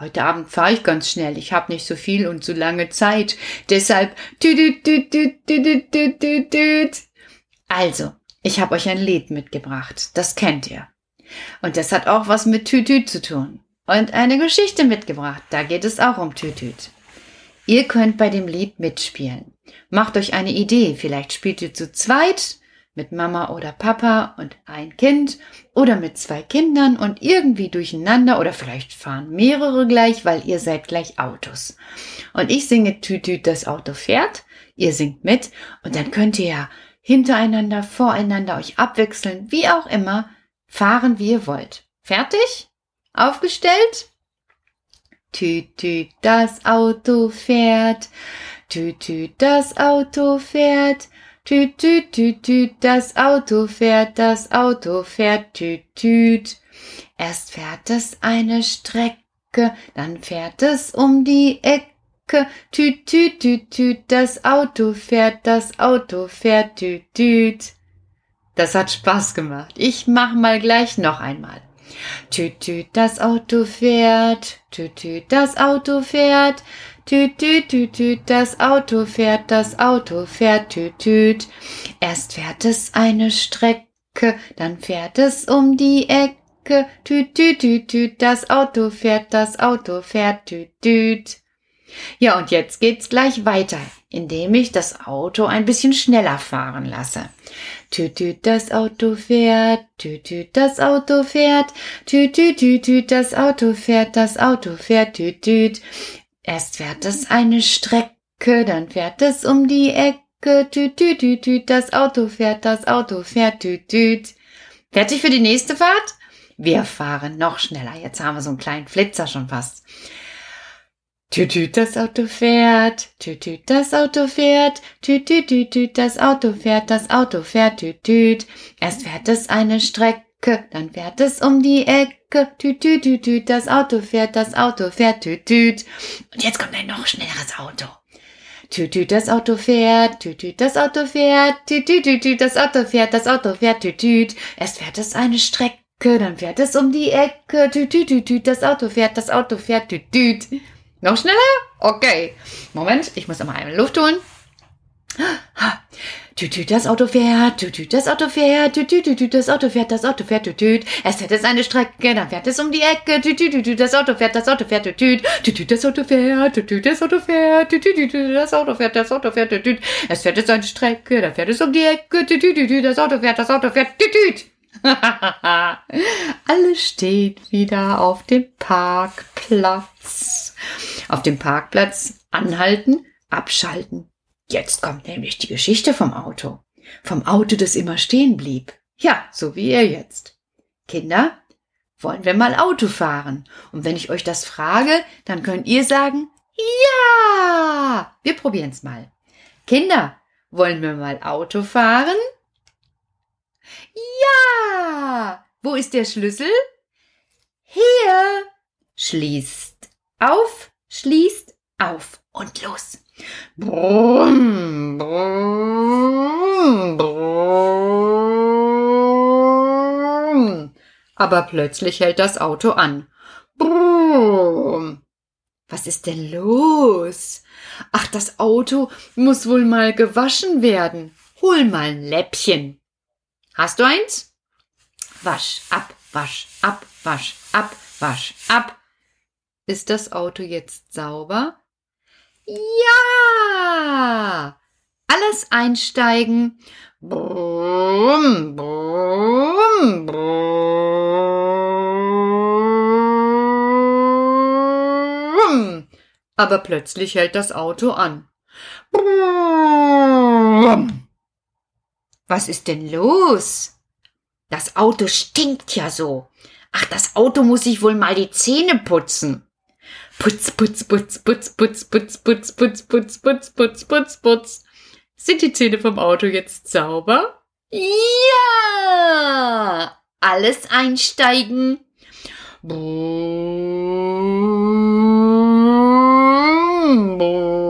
Heute Abend fahre ich ganz schnell. Ich habe nicht so viel und so lange Zeit. Deshalb. Also, ich habe euch ein Lied mitgebracht. Das kennt ihr. Und das hat auch was mit Tütüt zu tun. Und eine Geschichte mitgebracht. Da geht es auch um Tütüt. Ihr könnt bei dem Lied mitspielen. Macht euch eine Idee. Vielleicht spielt ihr zu zweit mit Mama oder Papa und ein Kind oder mit zwei Kindern und irgendwie durcheinander oder vielleicht fahren mehrere gleich, weil ihr seid gleich Autos. Und ich singe Tütüt, das Auto fährt, ihr singt mit und dann könnt ihr ja hintereinander, voreinander euch abwechseln, wie auch immer, fahren wie ihr wollt. Fertig? Aufgestellt? Tütüt, das Auto fährt, Tütüt, das Auto fährt, Tüt, tüt, tüt, tüt, das Auto fährt, das Auto fährt, tüt, tüt. Erst fährt es eine Strecke, dann fährt es um die Ecke. Tüt, tüt, tüt, tüt, das Auto fährt, das Auto fährt, tüt, tüt. Das hat Spaß gemacht. Ich mach mal gleich noch einmal. Tüt, tüt, das Auto fährt, tüt, tüt, das Auto fährt, Tüt, tüt, tüt, tüt, das Auto fährt, das Auto fährt, tüt, tüt. Erst fährt es eine Strecke, dann fährt es um die Ecke. Tüt, tüt, tüt, tüt, das Auto fährt, das Auto fährt, tüt, tüt. Ja, und jetzt geht's gleich weiter, indem ich das Auto ein bisschen schneller fahren lasse. Tüt, tüt, das Auto fährt, tüt, tüt, das Auto fährt, tüt, tüt, tüt, tüt, das Auto fährt, das Auto fährt, tüt, tüt. Erst fährt es eine Strecke, dann fährt es um die Ecke. Tüt, tüt, tüt, tüt, das Auto fährt, das Auto fährt, tüt, tüt. Fertig für die nächste Fahrt? Wir fahren noch schneller. Jetzt haben wir so einen kleinen Flitzer schon fast. Tüt, tüt, das Auto fährt, tüt, tüt, das Auto fährt, tüt, tüt, tüt, tüt, das Auto fährt, das Auto fährt, tüt, tüt. Erst fährt es eine Strecke, dann fährt es um die Ecke. Tüt, tüt, tüt, tüt, das Auto fährt, das Auto fährt, tüt, tüt. Und jetzt kommt ein noch schnelleres Auto. Tüt, tüt, das Auto fährt, tüt, tüt, das Auto fährt, tüt, tüt, tüt, tüt, das Auto fährt, das Auto fährt, tüt, tüt. Erst fährt es eine Strecke, dann fährt es um die Ecke. Tüt, tüt, tüt, tüt, das Auto fährt, das Auto fährt, tüt, tüt. Noch schneller? Okay. Moment, ich muss einmal Luft holen. Tütüt, das Auto fährt, tütüt, das Auto fährt, tütüt, tütüt, das Auto fährt, das Auto fährt, tütüt. Es fährt es eine Strecke, dann fährt es um die Ecke, tütüt, tütüt, das Auto fährt, das Auto fährt, tütüt, tütüt, das Auto fährt, tütüt, das Auto fährt, tütüt, tütüt, das Auto fährt, das Auto fährt, tütüt. Es fährt es eine Strecke, dann fährt es um die Ecke, tütüt, tütüt, das Auto fährt, das Auto fährt, tütüt. Alles steht wieder auf dem Parkplatz. Auf dem Parkplatz anhalten, abschalten, Jetzt kommt nämlich die Geschichte vom Auto. Vom Auto, das immer stehen blieb. Ja, so wie ihr jetzt. Kinder, wollen wir mal Auto fahren? Und wenn ich euch das frage, dann könnt ihr sagen, ja! Wir probieren's mal. Kinder, wollen wir mal Auto fahren? Ja! Wo ist der Schlüssel? Hier! Schließt auf, schließt auf und los. Brumm, brumm, brumm. Aber plötzlich hält das Auto an. Brumm. Was ist denn los? Ach, das Auto muss wohl mal gewaschen werden. Hol mal ein Läppchen. Hast du eins? Wasch ab, wasch ab, wasch ab, wasch ab. Ist das Auto jetzt sauber? Ja! Alles einsteigen. Brumm, brumm, brumm. Aber plötzlich hält das Auto an. Brumm. Was ist denn los? Das Auto stinkt ja so. Ach, das Auto muss sich wohl mal die Zähne putzen. Putz, putz, putz, putz, putz, putz, putz, putz, putz, putz, putz, putz, putz. Sind die Zähne vom Auto jetzt sauber? Ja! Alles einsteigen. Brumm, brumm.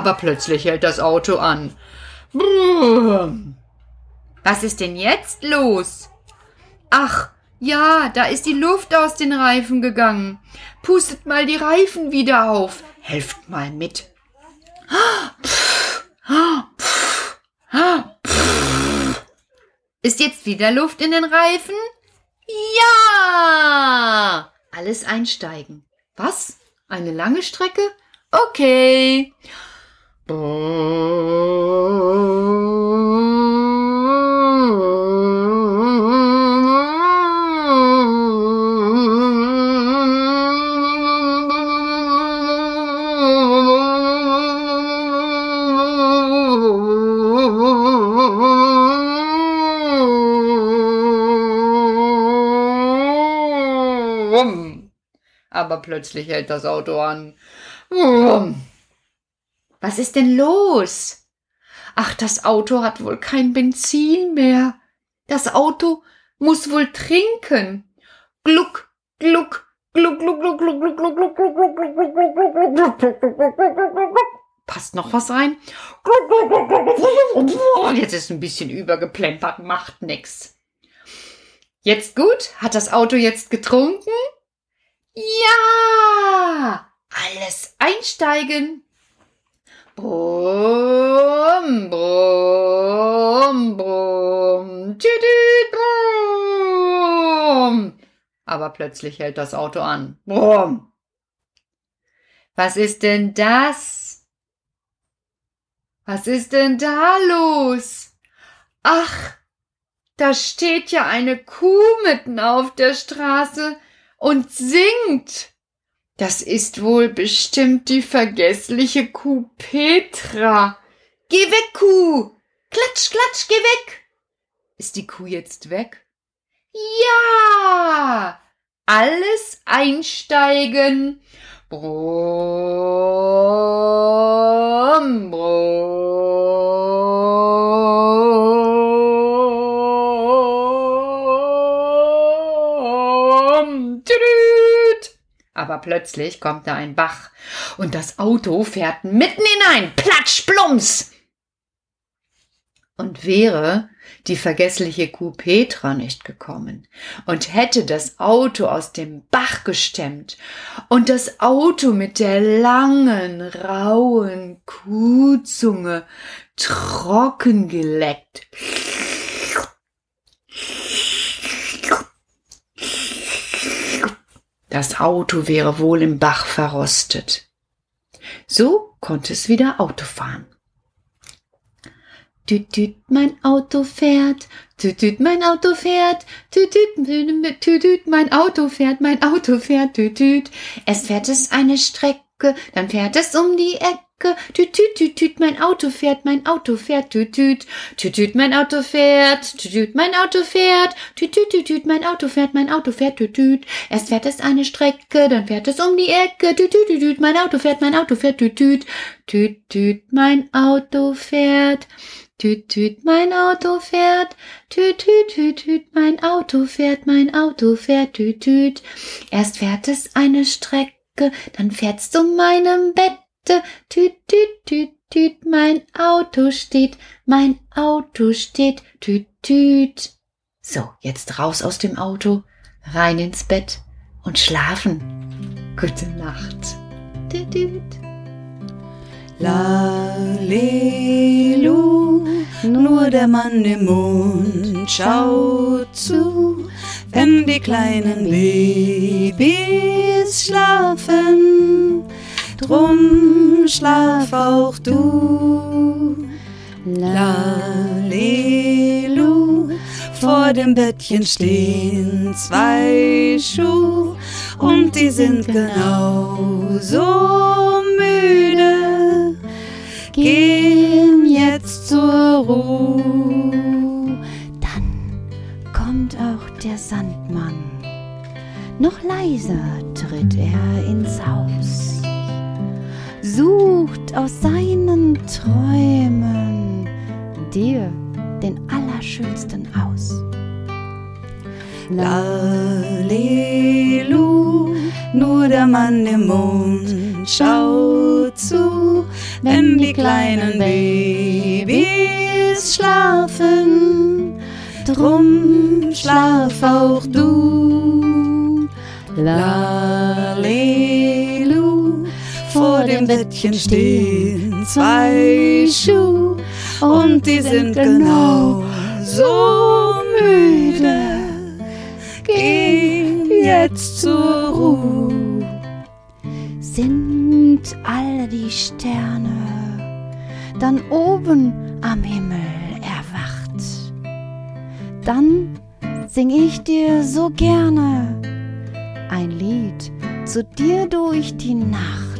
Aber plötzlich hält das Auto an. Brumm. Was ist denn jetzt los? Ach, ja, da ist die Luft aus den Reifen gegangen. Pustet mal die Reifen wieder auf. Helft mal mit. Ist jetzt wieder Luft in den Reifen? Ja! Alles einsteigen. Was? Eine lange Strecke? Okay. Aber plötzlich hält das Auto an. Was ist denn los? Ach, das Auto hat wohl kein Benzin mehr. Das Auto muss wohl trinken. Gluck, gluck, gluck, gluck, gluck, gluck, gluck, gluck, gluck, gluck, gluck, gluck, gluck, gluck, gluck, gluck, gluck, gluck, gluck, gluck, Passt noch was rein? Jetzt ist ein bisschen übergeplempert, macht nix. Jetzt gut? Hat das Auto jetzt getrunken? Ja! Alles einsteigen. Brumm, brumm, brumm, tüdüt, brumm. Aber plötzlich hält das Auto an. Brumm. Was ist denn das? Was ist denn da los? Ach, da steht ja eine Kuh mitten auf der Straße und singt. Das ist wohl bestimmt die vergessliche Kuh Petra. Geh weg, Kuh! Klatsch, klatsch, geh weg! Ist die Kuh jetzt weg? Ja! Alles einsteigen. Brumm, brumm. Tüdüt. Aber plötzlich kommt da ein Bach und das Auto fährt mitten hinein. Platsch, plumps! Und wäre die vergessliche Kuh Petra nicht gekommen und hätte das Auto aus dem Bach gestemmt und das Auto mit der langen, rauen Kuhzunge trocken geleckt. Das Auto wäre wohl im Bach verrostet. So konnte es wieder Auto fahren. Tüt, tüt, mein Auto fährt, tüt, tüt, mein Auto fährt, tüt, tüt, tüt, tüt, mein Auto fährt, mein Auto fährt, tüt, tüt. Es fährt es eine Strecke, dann fährt es um die Ecke, tüt, tüt, tüt, tüt, mein Auto fährt, mein Auto fährt, tüt, tüt, tüt, tüt, mein Auto fährt, tüt, tüt, mein Auto fährt, tüt, tüt, tüt, tüt, mein Auto fährt, mein Auto fährt, tüt, tüt. Erst fährt es eine Strecke, dann fährt es um die Ecke, tüt, tüt, tüt, tüt, mein Auto fährt, mein Auto fährt, tüt, tüt, tüt, tüt, mein Auto fährt. Tüt, tüt, mein Auto fährt. Tüt, tüt, tüt, tüt, mein Auto fährt, mein Auto fährt, tüt, tüt. Erst fährt es eine Strecke, dann fährt's zu meinem Bette. Tüt, tüt, tüt, tüt, mein Auto steht, mein Auto steht, tüt, tüt. So, jetzt raus aus dem Auto, rein ins Bett und schlafen. Gute Nacht. Tüt, tüt. Lalelu, nur der Mann im Mond schaut zu, wenn die kleinen Babys schlafen. Drum schlaf auch du. Lalelu, vor dem Bettchen stehen zwei Schuhe und die sind genauso müde gehen jetzt zur Ruhe. Dann kommt auch der Sandmann. Noch leiser tritt er ins Haus, sucht aus seinen Träumen dir den Allerschönsten aus. Lalelu, nur der Mann im Mond schaut zu, wenn die kleinen Babys schlafen. Drum schlaf auch du. Lalelu, dem Bettchen stehen zwei Schuhe und die sind genau so müde. Geh jetzt zur Ruhe. Sind alle die Sterne dann oben am Himmel erwacht? Dann sing ich dir so gerne ein Lied zu dir durch die Nacht.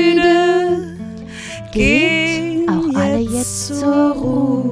zur Ruhe.